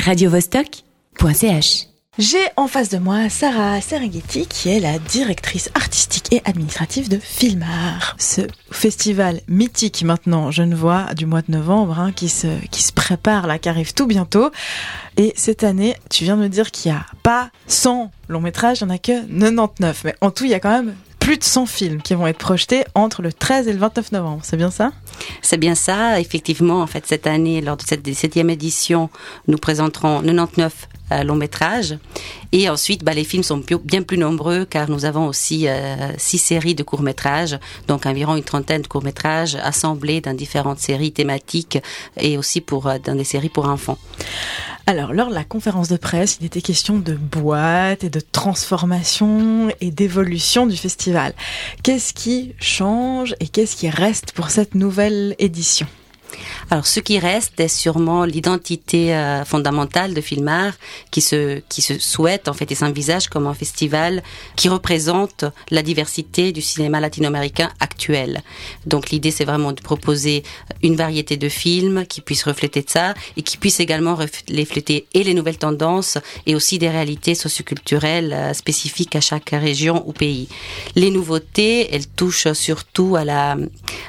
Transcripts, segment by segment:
radiovostok.ch. J'ai en face de moi Sarah Serengeti qui est la directrice artistique et administrative de Filmar. Ce festival mythique maintenant je ne vois du mois de novembre hein, qui, se, qui se prépare là, qui arrive tout bientôt. Et cette année, tu viens de me dire qu'il n'y a pas 100 longs métrages, il n'y en a que 99. Mais en tout, il y a quand même plus de 100 films qui vont être projetés entre le 13 et le 29 novembre. C'est bien ça? C'est bien ça. Effectivement, en fait, cette année, lors de cette 17e édition, nous présenterons 99 euh, longs métrages. Et ensuite, bah, les films sont bien plus nombreux car nous avons aussi euh, six séries de courts métrages, donc environ une trentaine de courts métrages assemblés dans différentes séries thématiques et aussi pour euh, dans des séries pour enfants. Alors, lors de la conférence de presse, il était question de boîte et de transformation et d'évolution du festival. Qu'est-ce qui change et qu'est-ce qui reste pour cette nouvelle édition? Alors, ce qui reste est sûrement l'identité euh, fondamentale de Filmar, qui se qui se souhaite en fait et s'envisage comme un festival qui représente la diversité du cinéma latino-américain Donc, l'idée c'est vraiment de proposer une variété de films qui puissent refléter ça et qui puissent également refléter et les nouvelles tendances et aussi des réalités socioculturelles euh, spécifiques à chaque région ou pays. Les nouveautés, elles touchent surtout à la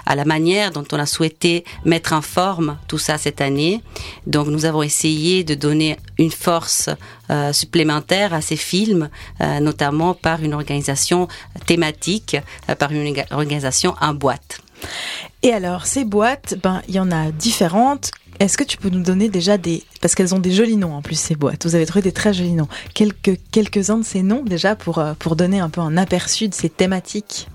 à la manière dont on a souhaité mettre en forme tout ça cette année. Donc nous avons essayé de donner une force euh, supplémentaire à ces films, euh, notamment par une organisation thématique, euh, par une organisation en boîte. Et alors, ces boîtes, ben, il y en a différentes. Est-ce que tu peux nous donner déjà des... Parce qu'elles ont des jolis noms en plus, ces boîtes. Vous avez trouvé des très jolis noms. Quelques, quelques-uns de ces noms déjà pour, pour donner un peu un aperçu de ces thématiques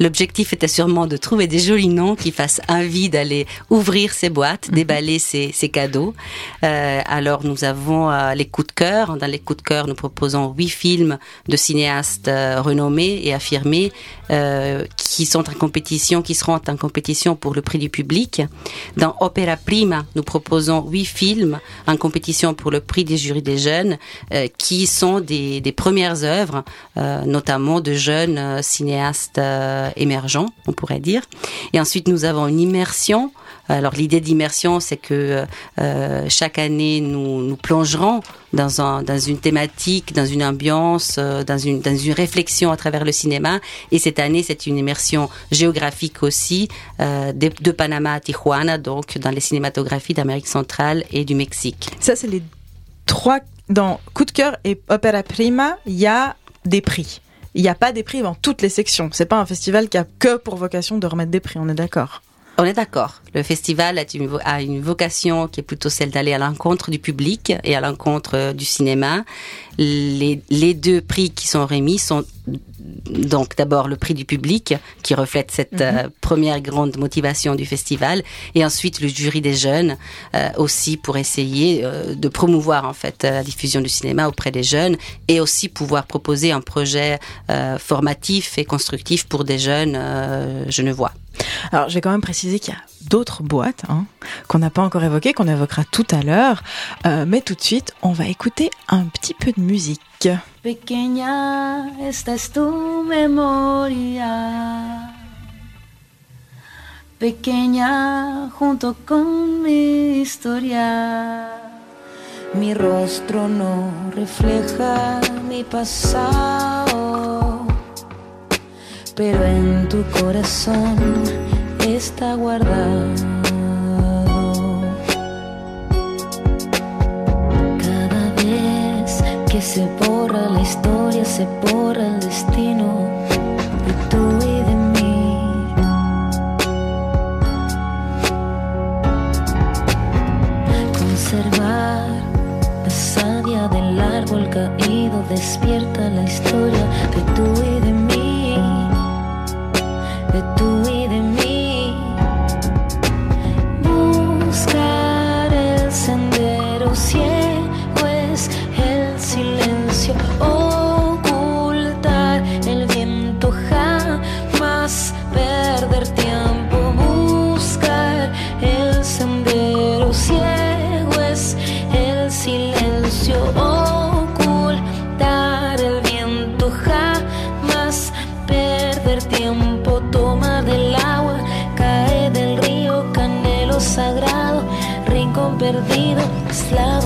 L'objectif était sûrement de trouver des jolis noms qui fassent envie d'aller ouvrir ces boîtes, mhm. déballer ces, cadeaux. Euh, alors nous avons euh, les coups de cœur. Dans les coups de cœur, nous proposons huit films de cinéastes euh, renommés et affirmés qui sont en compétition, qui seront en compétition pour le prix du public. Dans Opera Prima, nous proposons huit films en compétition pour le prix des jurys des jeunes, qui sont des, des premières œuvres, notamment de jeunes cinéastes euh, on pourrait dire. Et ensuite, nous avons une immersion. Alors l'idée d'immersion, c'est que euh, chaque année, nous nous plongerons dans, un, dans une thématique, dans une ambiance, euh, dans, une, réflexion à travers le cinéma. Et cette année, c'est une immersion géographique aussi de, de Panama à Tijuana, donc dans les cinématographies d'Amérique centrale et du Mexique. Ça, c'est les trois... Dans Coup de cœur et Opera Prima, il y a des prix il n'y a pas des prix dans toutes les sections. C'est pas un festival qui a que pour vocation de remettre des prix, on est d'accord. On est d'accord. Le festival a une, vocation qui est plutôt celle d'aller à l'encontre du public et à l'encontre euh, du cinéma. Les, les, deux prix qui sont remis sont donc d'abord le prix du public qui reflète cette mhm. euh, première grande motivation du festival et ensuite le jury des jeunes euh, aussi pour essayer de promouvoir en fait la diffusion du cinéma auprès des jeunes et aussi pouvoir proposer un projet formatif et constructif pour des jeunes genevois. Alors, je vais quand même préciser qu'il y a d'autres boîtes hein, qu'on n'a pas encore évoquées, qu'on évoquera tout à l'heure. Euh, mais tout de suite, on va écouter un petit peu de musique. Pequeña, esta es tu memoria. Pequeña, junto con mi historia. Mi rostro no refleja mi pasado pero en tu corazón está guardado. Se borra la historia, se borra perdido, aislado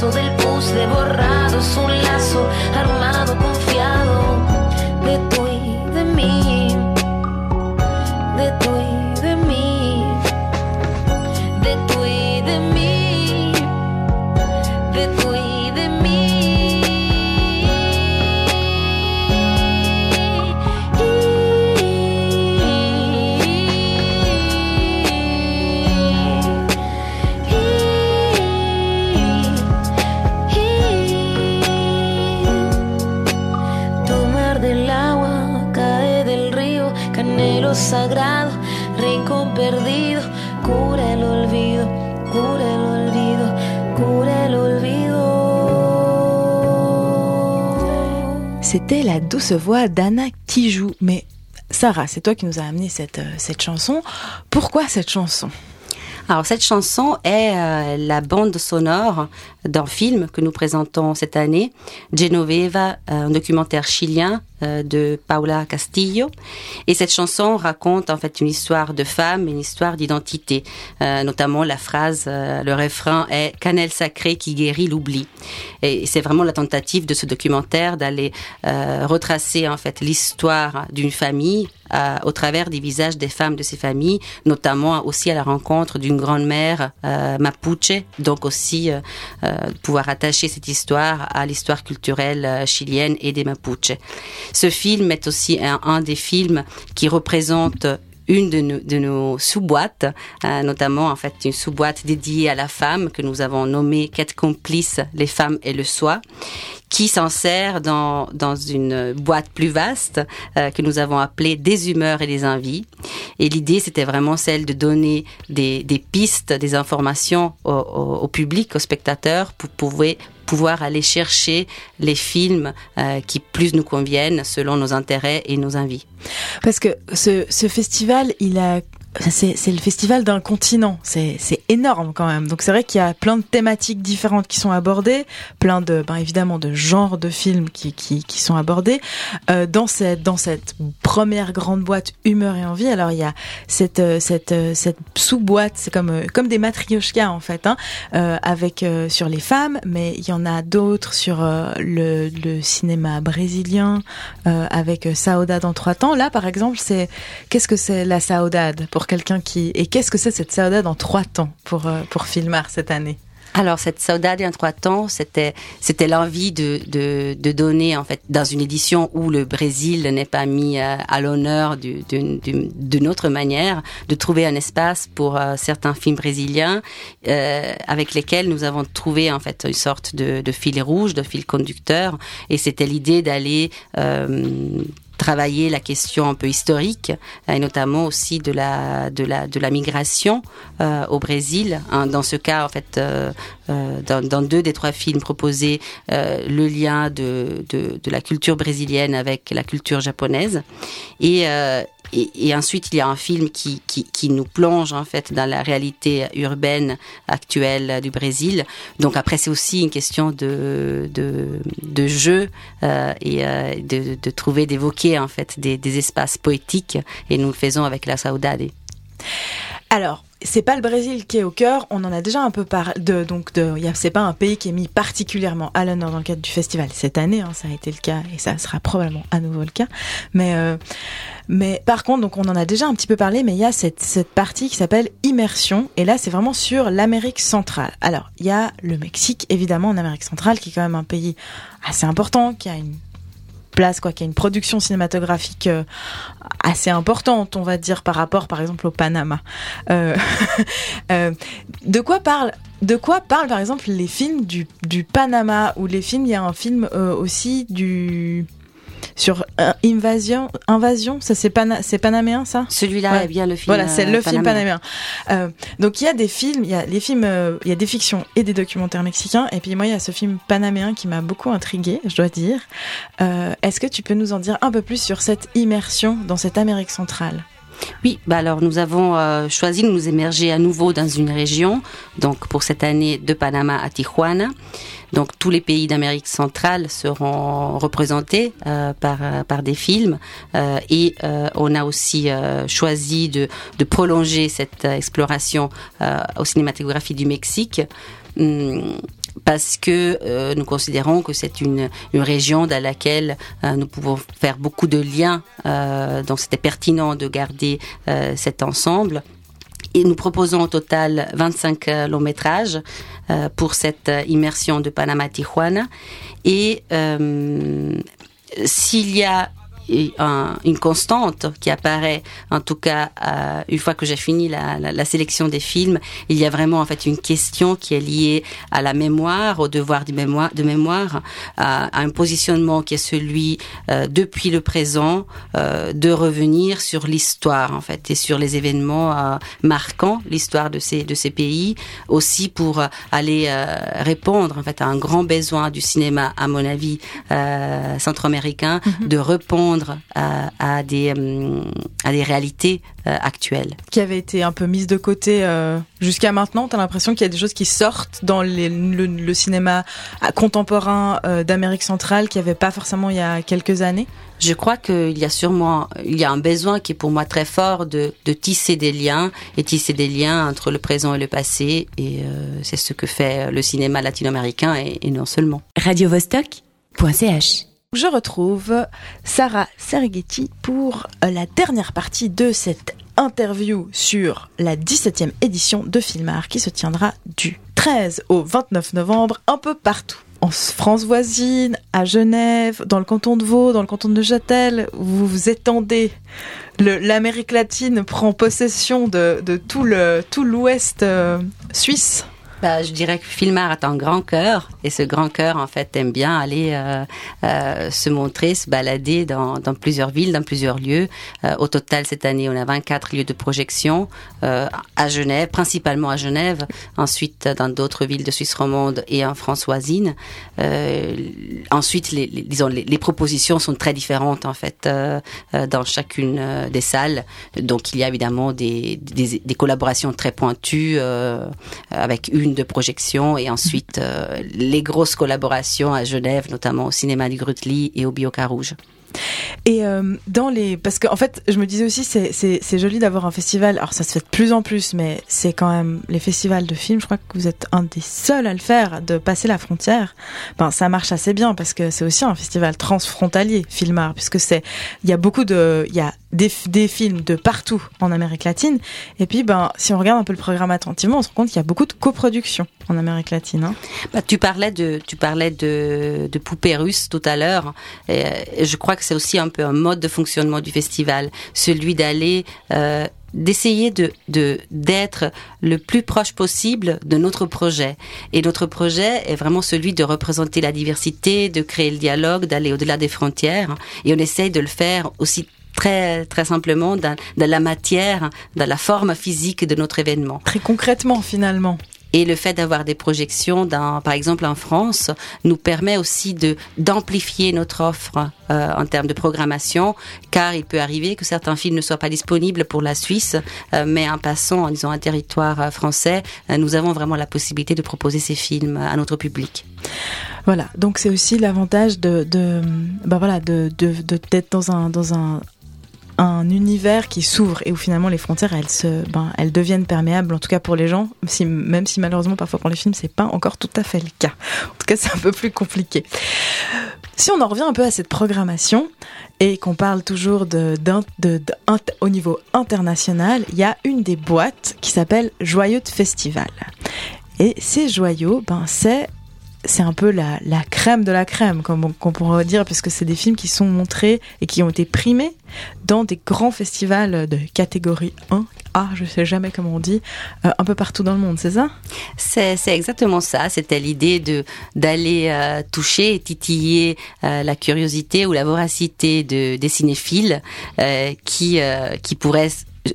paso del sagrado, rincón perdido, cura el olvido, cura el olvido, cura el olvido. C'était la douce voix d'Anna Kijou. Mais Sarah, c'est toi qui nous as amené cette, euh, cette chanson. Pourquoi cette chanson? Alors cette chanson est euh, la bande sonore d'un film que nous présentons cette année, Genoveva, un documentaire chilien euh, de Paula Castillo. Et cette chanson raconte en fait une histoire de femme, une histoire d'identité. Euh, notamment la phrase, euh, le refrain est cannelle sacrée qui guérit l'oubli. Et c'est vraiment la tentative de ce documentaire d'aller retracer en fait l'histoire d'une famille au travers des visages des femmes de ces familles, notamment aussi à la rencontre d'une grand-mère mapuche, donc aussi pouvoir attacher cette histoire à l'histoire culturelle chilienne et des mapuches. Ce film est aussi un, des films qui représente une de nos, de nos sous-boîtes, euh, notamment en fait une sous-boîte dédiée à la femme que nous avons nommée Quête complice, les femmes et le soi, qui s'insère dans, dans une boîte plus vaste euh, que nous avons appelée Des humeurs et des envies. Et l'idée, c'était vraiment celle de donner des, des pistes, des informations au, au, public, aux spectateurs, pour pouvoir, pouvoir aller chercher les films euh, qui plus nous conviennent selon nos intérêts et nos envies. Parce que ce, ce festival, il a c'est le festival d'un continent, c'est énorme quand même. Donc c'est vrai qu'il y a plein de thématiques différentes qui sont abordées, plein de, ben évidemment, de genres de films qui, qui, qui sont abordés euh, dans cette dans cette première grande boîte humeur et envie. Alors il y a cette euh, cette euh, cette sous-boîte, c'est comme euh, comme des matrioshkas en fait, hein, euh, avec sur les femmes, mais il y en a d'autres sur le, le cinéma brésilien avec Saudade en trois temps. Là par exemple, c'est qu'est-ce que c'est la Saudade pour quelqu'un qui... Et qu'est-ce que c'est cette saudade en trois temps pour, euh, pour Filmar cette année? Alors cette saudade en trois temps, c'était c'était l'envie de, de, de donner en fait dans une édition où le Brésil n'est pas mis euh, à, l'honneur d'une autre manière, de trouver un espace pour euh, certains films brésiliens avec lesquels nous avons trouvé en fait une sorte de, de fil rouge, de fil conducteur, et c'était l'idée d'aller travailler la question un peu historique et notamment aussi de la de la de la migration euh, au Brésil. Hein, dans ce cas, en fait, euh, euh, dans, deux des trois films proposés, euh, le lien de, la culture brésilienne avec la culture japonaise et euh, ensuite, il y a un film qui, nous plonge en fait dans la réalité urbaine actuelle du Brésil. Donc après, c'est aussi une question de, jeu et de, de, trouver, d'évoquer en fait des, des, espaces poétiques. Et nous le faisons avec la Saudade. Alors, c'est pas le Brésil qui est au cœur. On en a déjà un peu parlé. De, donc, de, c'est pas un pays qui est mis particulièrement à l'honneur dans le cadre du festival cette année. Hein, ça a été le cas et ça sera probablement à nouveau le cas. Mais, euh, mais par contre, donc on en a déjà un petit peu parlé. Mais il y a cette, cette partie qui s'appelle immersion. Et là, c'est vraiment sur l'Amérique centrale. Alors, il y a le Mexique, évidemment, en Amérique centrale, qui est quand même un pays assez important, qui a une place, quoi, qui a une production cinématographique euh, assez importante, on va dire, par rapport, par exemple, au Panama. Euh, euh, de quoi parle de quoi parlent par exemple les films du, du Panama ou les films Il y a un film aussi du sur euh, Invasion, Invasion, ça c'est pana, c'est panaméen ça? Celui-là Ouais. est bien le film. Voilà, c'est euh, le film panaméen. panaméen. Euh, donc il y a des films, il y a les films, euh, il y a des fictions et des documentaires mexicains. Et puis moi, il y a ce film panaméen qui m'a beaucoup intrigué, je dois dire. Euh, Est-ce que tu peux nous en dire un peu plus sur cette immersion dans cette Amérique centrale? Oui, bah alors nous avons euh, choisi de nous émerger à nouveau dans une région, donc pour cette année de Panama à Tijuana. Donc tous les pays d'Amérique centrale seront représentés euh, par, euh, par des films euh, et euh, on a aussi euh, choisi de, de prolonger cette exploration aux cinématographies du Mexique. Hum, parce que euh, nous considérons que c'est une, une région dans laquelle euh, nous pouvons faire beaucoup de liens, euh, donc c'était pertinent de garder cet ensemble. Et nous proposons au total 25 euh, longs métrages pour cette immersion de Panama Tijuana. Et s'il y a une constante qui apparaît, en tout cas, une fois que j'ai fini la, la, sélection des films, il y a vraiment en fait une question qui est liée à la mémoire, au devoir de mémoire, de mémoire à, un positionnement qui est celui euh, depuis le présent euh, de revenir sur l'histoire en fait et sur les événements euh, marquants l'histoire de ces de ces pays aussi pour aller répondre en fait à un grand besoin du cinéma à mon avis centro-américain mhm. de répondre à, à des à des réalités actuelles. Qui avaient été un peu mises de côté jusqu'à maintenant tu as l'impression qu'il y a des choses qui sortent dans les, le, le, cinéma contemporain d'Amérique centrale qui avait pas forcément il y a quelques années? Je crois qu'il y a sûrement il y a un besoin qui est pour moi très fort de, de tisser des liens et tisser des liens entre le présent et le passé et euh, c'est ce que fait le cinéma latino-américain et, et non seulement. Radio Vostok.ch je retrouve Sarah Serghetti pour la dernière partie de cette interview sur la 17e édition de Filmar qui se tiendra du 13 au 29 novembre un peu partout en France voisine, à Genève, dans le canton de Vaud, dans le canton de Neuchâtel, vous vous étendez. L'Amérique latine prend possession de, tout l'Ouest euh, suisse. Bah, je dirais que Filmar a un grand cœur et ce grand cœur en fait aime bien aller euh, euh, se montrer, se balader dans, dans, plusieurs villes, dans plusieurs lieux. Euh, au total cette année, on a 24 lieux de projection euh, à Genève, principalement à Genève, ensuite dans d'autres villes de Suisse romande et en France voisine. Euh, ensuite, les, les, disons les, les, propositions sont très différentes en fait dans chacune des salles. Donc il y a évidemment des, des, des collaborations très pointues avec une de projection et ensuite euh, les grosses collaborations à Genève, notamment au cinéma du Grutli et au Bioca Rouge. Et euh, dans les, parce qu'en en fait, je me disais aussi, c'est joli d'avoir un festival. Alors ça se fait de plus en plus, mais c'est quand même les festivals de films. Je crois que vous êtes un des seuls à le faire, de passer la frontière. Ben ça marche assez bien parce que c'est aussi un festival transfrontalier, Filmar, puisque c'est, il y a beaucoup de, il y a des, films de partout en Amérique latine. Et puis, ben, si on regarde un peu le programme attentivement, on se rend compte qu'il y a beaucoup de coproductions en Amérique latine. Hein. Bah, tu parlais de, tu parlais de, poupées russes tout à l'heure. Je crois que c'est aussi un peu un mode de fonctionnement du festival, celui d'aller euh, d'essayer de d'être le plus proche possible de notre projet. Et notre projet est vraiment celui de représenter la diversité, de créer le dialogue, d'aller au-delà des frontières. Et on essaye de le faire aussi très très simplement dans, la matière, dans la forme physique de notre événement. Très concrètement finalement. Et le fait d'avoir des projections, dans, par exemple en France, nous permet aussi de d'amplifier notre offre euh, en termes de programmation, car il peut arriver que certains films ne soient pas disponibles pour la Suisse, euh, mais en passant, en disant un territoire euh, français, nous avons vraiment la possibilité de proposer ces films à notre public. Voilà, donc c'est aussi l'avantage de, de, bah voilà, de, d'être dans un dans un un univers qui s'ouvre et où finalement les frontières elles se ben, elles deviennent perméables en tout cas pour les gens même si malheureusement parfois pour les films c'est pas encore tout à fait le cas. En tout cas c'est un peu plus compliqué. Si on en revient un peu à cette programmation et qu'on parle toujours de, de, au niveau international il y a une des boîtes qui s'appelle Joyeux de Festival. Et ces joyaux ben c'est c'est un peu la, la, crème de la crème, comme on, pourrait dire, puisque c'est des films qui sont montrés et qui ont été primés dans des grands festivals de catégorie 1, A, je sais jamais comment on dit, euh, un peu partout dans le monde, c'est ça? C'est exactement ça. C'était l'idée de d'aller euh, toucher et titiller euh, la curiosité ou la voracité de, des cinéphiles qui qui pourraient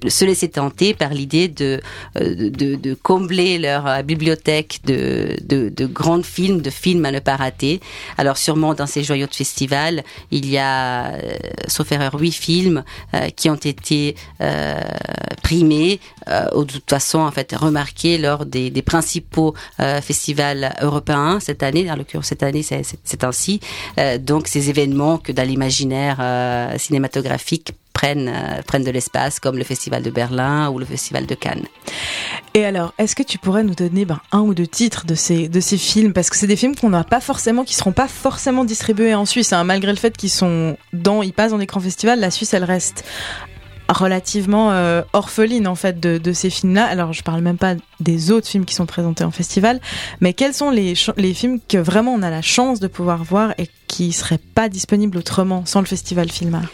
se laisser tenter par l'idée de, euh, de, combler leur euh, bibliothèque de, de, grands films, de films à ne pas rater. Alors sûrement dans ces joyaux de festival, il y a, euh, sauf erreur, huit films qui ont été primés ou de toute façon en fait remarqués lors des, des principaux festivals européens cette année. Dans l'occurrence cette année, c'est ainsi. donc ces événements que dans l'imaginaire cinématographique prennent, euh, prennent de l'espace, comme le Festival de Berlin ou le Festival de Cannes. Et alors, est-ce que tu pourrais nous donner ben, un ou deux titres de ces, de ces films? Parce que c'est des films qu'on n'a pas forcément, qui seront pas forcément distribués en Suisse, hein, malgré le fait qu'ils sont dans, ils passent dans des grands festivals, la Suisse, elle reste relativement euh, orpheline en fait de, de ces films-là. Alors je parle même pas des autres films qui sont présentés en festival, mais quels sont les, les films que vraiment on a la chance de pouvoir voir et qui seraient pas disponibles autrement sans le festival Filmar?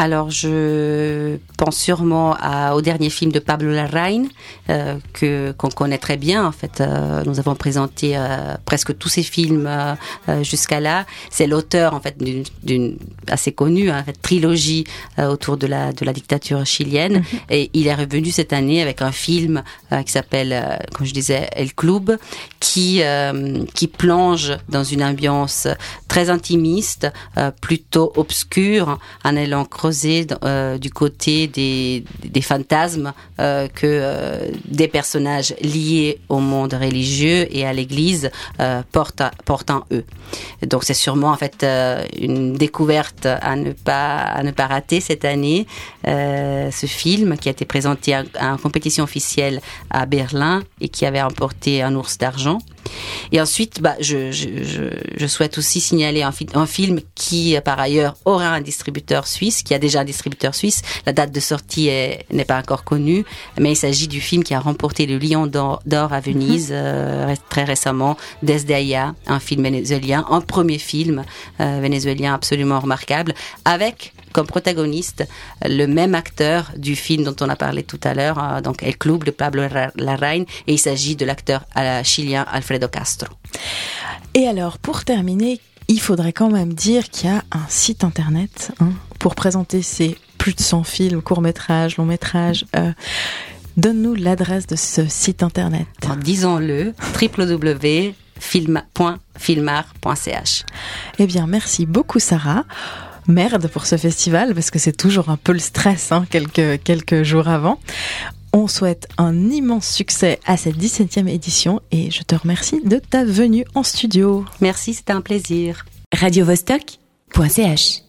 Alors, je pense sûrement à, au dernier film de Pablo Larraín, euh, que qu'on connaît très bien. En fait, euh, nous avons présenté euh, presque tous ses films euh, euh, jusqu'à là. C'est l'auteur en fait d'une- assez connue hein, en fait, trilogie euh, autour de la de la dictature chilienne. Et il est revenu cette année avec un film euh, qui s'appelle, euh, comme je disais, El Club, qui euh, qui plonge dans une ambiance très intimiste, euh, plutôt obscure, en allant creuser euh, du côté des, des fantasmes euh, que euh, des personnages liés au monde religieux et à l'Église euh, portent, portent en eux. Donc c'est sûrement en fait euh, une découverte à ne pas à ne pas rater cette année. Ce film qui a été présenté en, en compétition officielle à Berlin et qui avait remporté un ours d'argent. Et ensuite, bah, je, je, je, je souhaite aussi signaler un, fi- un film qui, euh, par ailleurs, aura un distributeur suisse, qui a déjà un distributeur suisse. La date de sortie est- n'est pas encore connue, mais il s'agit du film qui a remporté le Lion d'or à Venise euh, ré- très récemment, Desdeia, un film vénézuélien, un premier film euh, vénézuélien absolument remarquable, avec comme protagoniste le même acteur du film dont on a parlé tout à l'heure, euh, donc El Club de Pablo Ra- Larraín, et il s'agit de l'acteur euh, chilien Alfredo Castro. Et alors, pour terminer, il faudrait quand même dire qu'il y a un site internet hein, pour présenter ces plus de 100 films, courts-métrages, longs-métrages. euh, Donne-nous l'adresse de ce site internet. Disons-le, www.filmar.ch. Eh bien, merci beaucoup, Sarah. Merde pour ce festival, parce que c'est toujours un peu le stress, hein, quelques, quelques jours avant. On souhaite un immense succès à cette 17e édition et je te remercie de ta venue en studio. Merci, c'était un plaisir. radiovostok.ch